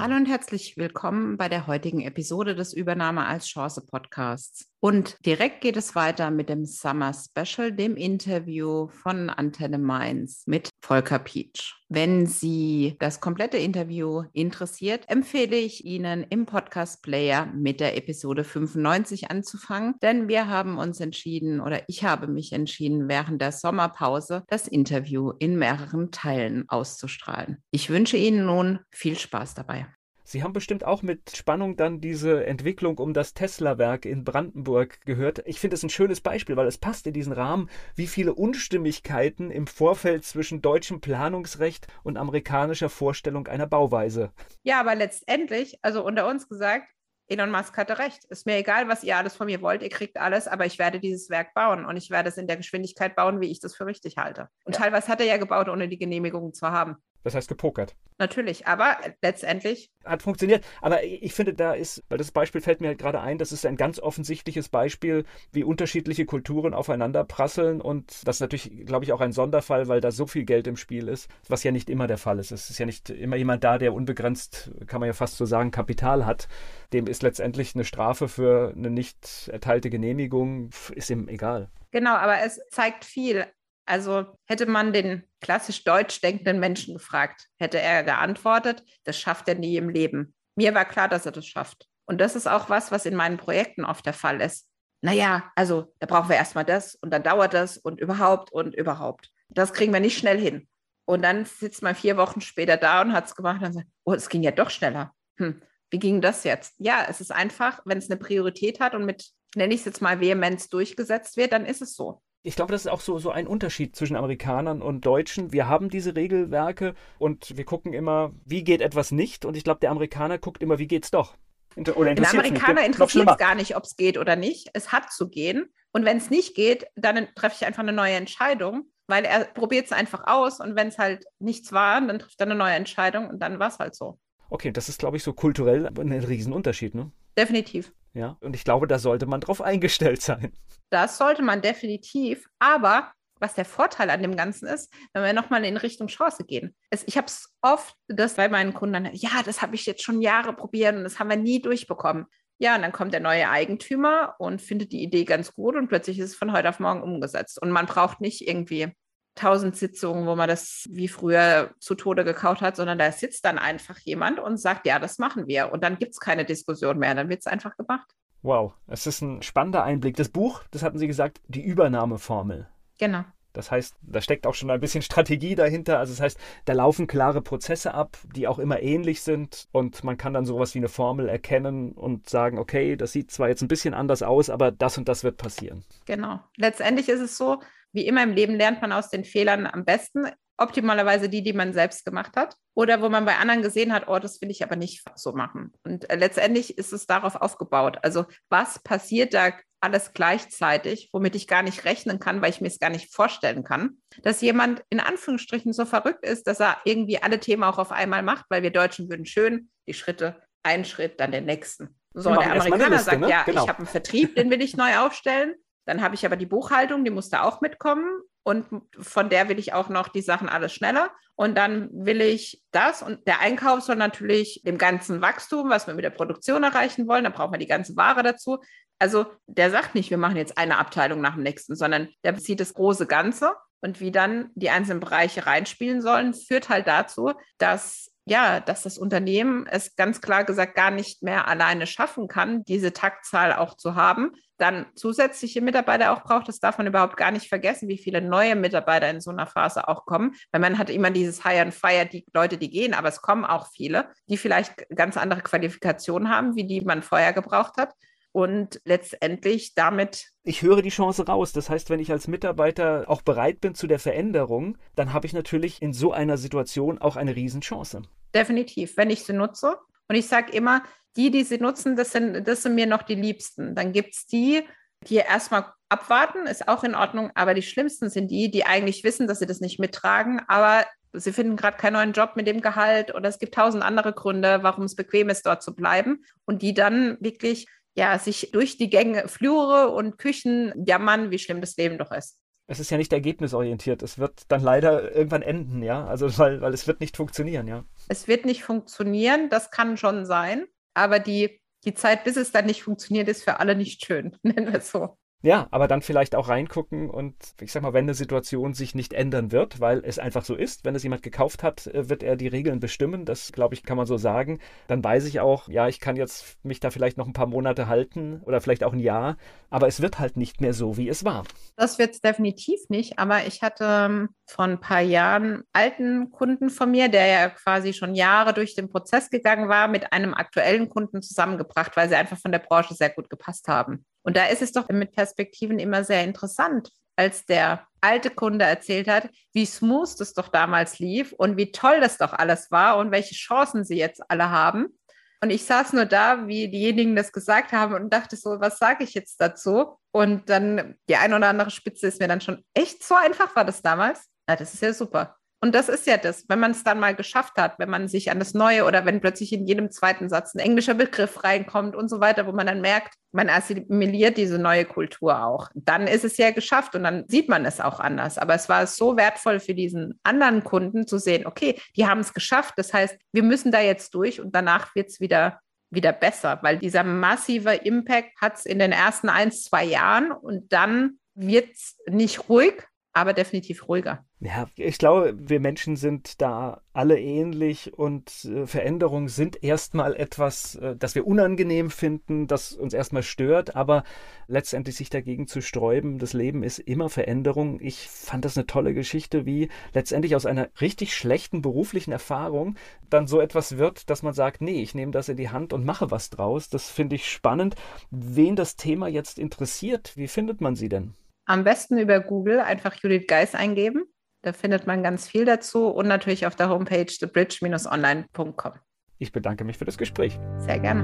Hallo und herzlich willkommen bei der heutigen Episode des Übernahme als Chance Podcasts. Und direkt geht es weiter mit dem Summer Special, dem Interview von Antenne Mainz mit Volker Pietsch. Wenn Sie das komplette Interview interessiert, empfehle ich Ihnen im Podcast Player mit der Episode 95 anzufangen, denn wir haben uns entschieden oder ich habe mich entschieden, während der Sommerpause das Interview in mehreren Teilen auszustrahlen. Ich wünsche Ihnen nun viel Spaß dabei. Sie haben bestimmt auch mit Spannung dann diese Entwicklung um das Tesla-Werk in Brandenburg gehört. Ich finde es ein schönes Beispiel, weil es passt in diesen Rahmen, wie viele Unstimmigkeiten im Vorfeld zwischen deutschem Planungsrecht und amerikanischer Vorstellung einer Bauweise. Ja, aber letztendlich, also unter uns gesagt, Elon Musk hatte recht. Ist mir egal, was ihr alles von mir wollt, ihr kriegt alles, aber ich werde dieses Werk bauen und ich werde es in der Geschwindigkeit bauen, wie ich das für richtig halte. Und ja. teilweise hat er ja gebaut, ohne die Genehmigung zu haben. Das heißt gepokert. Natürlich, aber letztendlich. Hat funktioniert. Aber ich finde, da ist, weil das Beispiel fällt mir halt gerade ein, das ist ein ganz offensichtliches Beispiel, wie unterschiedliche Kulturen aufeinander prasseln. Und das ist natürlich, glaube ich, auch ein Sonderfall, weil da so viel Geld im Spiel ist, was ja nicht immer der Fall ist. Es ist ja nicht immer jemand da, der unbegrenzt, kann man ja fast so sagen, Kapital hat. Dem ist letztendlich eine Strafe für eine nicht erteilte Genehmigung, ist ihm egal. Genau, aber es zeigt viel. Also hätte man den klassisch deutsch denkenden Menschen gefragt, hätte er geantwortet, das schafft er nie im Leben. Mir war klar, dass er das schafft. Und das ist auch was, was in meinen Projekten oft der Fall ist. Naja, also da brauchen wir erstmal das und dann dauert das und überhaupt und überhaupt. Das kriegen wir nicht schnell hin. Und dann sitzt man vier Wochen später da und hat es gemacht und sagt, oh, es ging ja doch schneller. Hm, wie ging das jetzt? Ja, es ist einfach, wenn es eine Priorität hat und mit, nenne ich es jetzt mal, Vehemenz durchgesetzt wird, dann ist es so. Ich glaube, das ist auch so, so ein Unterschied zwischen Amerikanern und Deutschen. Wir haben diese Regelwerke und wir gucken immer, wie geht etwas nicht. Und ich glaube, der Amerikaner guckt immer, wie geht's doch. Oder der Amerikaner interessiert es gar nicht, ob es geht oder nicht. Es hat zu gehen. Und wenn es nicht geht, dann treffe ich einfach eine neue Entscheidung, weil er probiert es einfach aus. Und wenn es halt nichts war, dann trifft er eine neue Entscheidung und dann war es halt so. Okay, das ist, glaube ich, so kulturell ein Riesenunterschied, ne? Definitiv. Ja, und ich glaube, da sollte man drauf eingestellt sein. Das sollte man definitiv. Aber was der Vorteil an dem Ganzen ist, wenn wir nochmal in Richtung Chance gehen. Es, ich habe es oft, dass bei meinen Kunden ja, das habe ich jetzt schon Jahre probiert und das haben wir nie durchbekommen. Ja, und dann kommt der neue Eigentümer und findet die Idee ganz gut und plötzlich ist es von heute auf morgen umgesetzt. Und man braucht nicht irgendwie tausend Sitzungen, wo man das wie früher zu Tode gekaut hat, sondern da sitzt dann einfach jemand und sagt, ja, das machen wir. Und dann gibt es keine Diskussion mehr, dann wird es einfach gemacht. Wow, es ist ein spannender Einblick. Das Buch, das hatten Sie gesagt, die Übernahmeformel. Genau. Das heißt, da steckt auch schon ein bisschen Strategie dahinter. Also das heißt, da laufen klare Prozesse ab, die auch immer ähnlich sind und man kann dann sowas wie eine Formel erkennen und sagen, okay, das sieht zwar jetzt ein bisschen anders aus, aber das und das wird passieren. Genau. Letztendlich ist es so, wie immer im Leben lernt man aus den Fehlern am besten. Optimalerweise die, die man selbst gemacht hat. Oder wo man bei anderen gesehen hat, oh, das will ich aber nicht so machen. Und äh, letztendlich ist es darauf aufgebaut. Also was passiert da alles gleichzeitig, womit ich gar nicht rechnen kann, weil ich mir es gar nicht vorstellen kann, dass jemand in Anführungsstrichen so verrückt ist, dass er irgendwie alle Themen auch auf einmal macht, weil wir Deutschen würden schön die Schritte, einen Schritt, dann den nächsten. So, der Amerikaner Liste, sagt, ne? ja, genau. ich habe einen Vertrieb, den will ich neu aufstellen. Dann habe ich aber die Buchhaltung, die muss da auch mitkommen. Und von der will ich auch noch die Sachen alles schneller. Und dann will ich das. Und der Einkauf soll natürlich dem ganzen Wachstum, was wir mit der Produktion erreichen wollen, da brauchen wir die ganze Ware dazu. Also der sagt nicht, wir machen jetzt eine Abteilung nach dem nächsten, sondern der bezieht das große Ganze. Und wie dann die einzelnen Bereiche reinspielen sollen, führt halt dazu, dass ja, dass das Unternehmen es ganz klar gesagt gar nicht mehr alleine schaffen kann, diese Taktzahl auch zu haben, dann zusätzliche Mitarbeiter auch braucht. Das darf man überhaupt gar nicht vergessen, wie viele neue Mitarbeiter in so einer Phase auch kommen, weil man hat immer dieses Hire and Fire, die Leute, die gehen, aber es kommen auch viele, die vielleicht ganz andere Qualifikationen haben, wie die man vorher gebraucht hat und letztendlich damit. Ich höre die Chance raus. Das heißt, wenn ich als Mitarbeiter auch bereit bin zu der Veränderung, dann habe ich natürlich in so einer Situation auch eine Riesenchance. Definitiv, wenn ich sie nutze. Und ich sage immer, die, die sie nutzen, das sind, das sind mir noch die Liebsten. Dann gibt es die, Die erstmal abwarten, ist auch in Ordnung, aber die schlimmsten sind die, die eigentlich wissen, dass sie das nicht mittragen, aber sie finden gerade keinen neuen Job mit dem Gehalt oder es gibt tausend andere Gründe, warum es bequem ist, dort zu bleiben und die dann wirklich ja, sich durch die Gänge, Flure und Küchen jammern, wie schlimm das Leben doch ist. Es ist ja nicht ergebnisorientiert. Es wird dann leider irgendwann enden, ja. Also weil, weil es wird nicht funktionieren, ja. Es wird nicht funktionieren, das kann schon sein. Aber die, die Zeit, bis es dann nicht funktioniert, ist für alle nicht schön, nennen wir es so. Ja, aber dann vielleicht auch reingucken und ich sag mal, wenn eine Situation sich nicht ändern wird, weil es einfach so ist, wenn es jemand gekauft hat, äh, wird er die Regeln bestimmen, das glaube ich, kann man so sagen, dann weiß ich auch, ja, ich kann jetzt mich da vielleicht noch ein paar Monate halten oder vielleicht auch ein Jahr, aber es wird halt nicht mehr so, wie es war. Das wird es definitiv nicht, aber ich hatte ähm, vor ein paar Jahren alten Kunden von mir, der ja quasi schon Jahre durch den Prozess gegangen war, mit einem aktuellen Kunden zusammengebracht, weil sie einfach von der Branche sehr gut gepasst haben. Und da ist es doch mit Perspektiven immer sehr interessant, als der alte Kunde erzählt hat, wie smooth das doch damals lief und wie toll das doch alles war und welche Chancen sie jetzt alle haben. Und ich saß nur da, wie diejenigen das gesagt haben und dachte so, was sage ich jetzt dazu? Und dann die eine oder andere Spitze ist mir dann schon echt so einfach war das damals. Na, das ist ja super. Und das ist ja das, wenn man es dann mal geschafft hat, wenn man sich an das Neue oder wenn plötzlich in jedem zweiten Satz ein englischer Begriff reinkommt und so weiter, wo man dann merkt, man assimiliert diese neue Kultur auch. Dann ist es ja geschafft und dann sieht man es auch anders. Aber es war so wertvoll für diesen anderen Kunden zu sehen, okay, die haben es geschafft. Das heißt, wir müssen da jetzt durch und danach wird es wieder wieder besser, weil dieser massive Impact hat es in den ersten ein, zwei Jahren und dann wird es nicht ruhig, aber definitiv ruhiger. Ja, ich glaube, wir Menschen sind da alle ähnlich und äh, Veränderungen sind erstmal etwas, äh, das wir unangenehm finden, das uns erstmal stört, aber letztendlich sich dagegen zu sträuben, das Leben ist immer Veränderung. Ich fand das eine tolle Geschichte, wie letztendlich aus einer richtig schlechten beruflichen Erfahrung dann so etwas wird, dass man sagt, nee, ich nehme das in die Hand und mache was draus. Das finde ich spannend. Wen das Thema jetzt interessiert, wie findet man sie denn? Am besten über Google einfach Judith Geis eingeben. Da findet man ganz viel dazu und natürlich auf der Homepage thebridge-online.com. Ich bedanke mich für das Gespräch. Sehr gerne.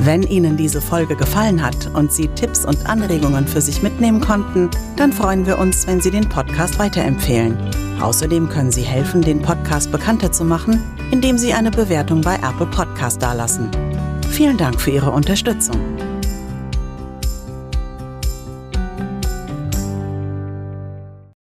Wenn Ihnen diese Folge gefallen hat und Sie Tipps und Anregungen für sich mitnehmen konnten, dann freuen wir uns, wenn Sie den Podcast weiterempfehlen. Außerdem können Sie helfen, den Podcast bekannter zu machen, indem Sie eine Bewertung bei Apple Podcast dalassen. Vielen Dank für Ihre Unterstützung.